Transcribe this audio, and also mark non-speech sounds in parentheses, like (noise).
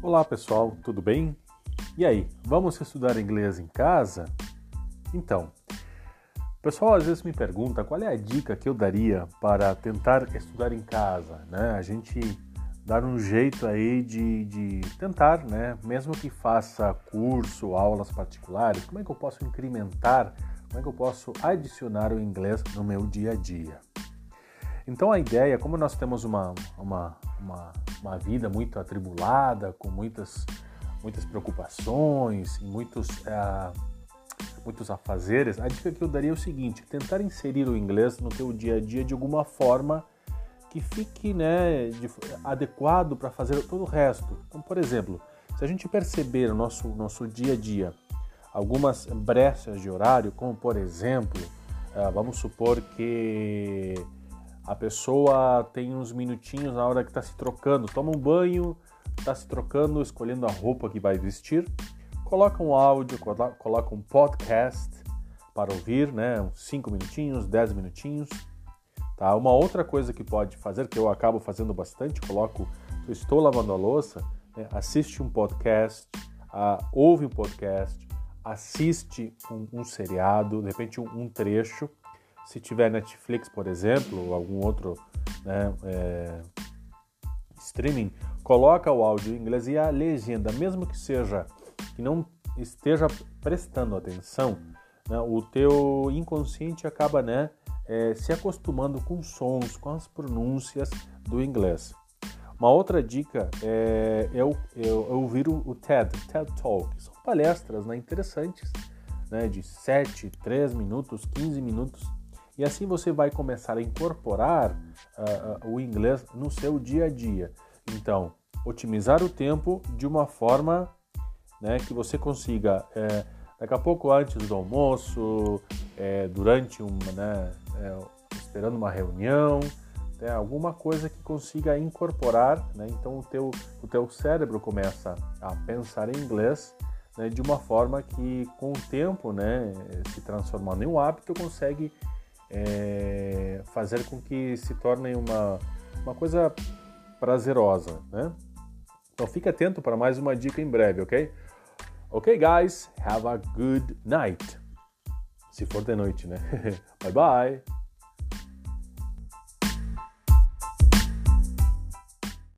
Olá pessoal, tudo bem? E aí, vamos estudar inglês em casa? Então, o pessoal às vezes me pergunta qual é a dica que eu daria para tentar estudar em casa, né? A gente dar um jeito aí de, de tentar, né? Mesmo que faça curso, aulas particulares, como é que eu posso incrementar, como é que eu posso adicionar o inglês no meu dia a dia? Então a ideia, como nós temos uma, uma, uma, uma vida muito atribulada, com muitas, muitas preocupações muitos, uh, muitos afazeres, a dica que eu daria é o seguinte, tentar inserir o inglês no teu dia a dia de alguma forma que fique né, de, adequado para fazer todo o resto. Então, por exemplo, se a gente perceber no nosso, nosso dia a dia algumas brechas de horário, como por exemplo, uh, vamos supor que a pessoa tem uns minutinhos na hora que está se trocando, toma um banho, está se trocando, escolhendo a roupa que vai vestir, coloca um áudio, coloca um podcast para ouvir, né? Uns 5 minutinhos, 10 minutinhos. Tá? Uma outra coisa que pode fazer, que eu acabo fazendo bastante, coloco, estou lavando a louça, né? assiste um podcast, uh, ouve um podcast, assiste um, um seriado, de repente um, um trecho, se tiver Netflix, por exemplo, ou algum outro né, é, streaming, coloca o áudio em inglês e a legenda, mesmo que seja que não esteja prestando atenção, né, o teu inconsciente acaba né, é, se acostumando com sons, com as pronúncias do inglês. Uma outra dica é, é, é, é ouvir o, o TED, TED Talk. São palestras né, interessantes, né, de 7, 3 minutos, 15 minutos, e assim você vai começar a incorporar uh, o inglês no seu dia a dia. Então, otimizar o tempo de uma forma né, que você consiga, é, daqui a pouco antes do almoço, é, durante uma, né, é, esperando uma reunião, né, alguma coisa que consiga incorporar, né, então o teu, o teu cérebro começa a pensar em inglês né, de uma forma que com o tempo, né, se transformando em um hábito, consegue é, fazer com que se torne uma, uma coisa prazerosa, né? Então fique atento para mais uma dica em breve, ok? Ok, guys, have a good night. Se for de noite, né? (laughs) bye bye.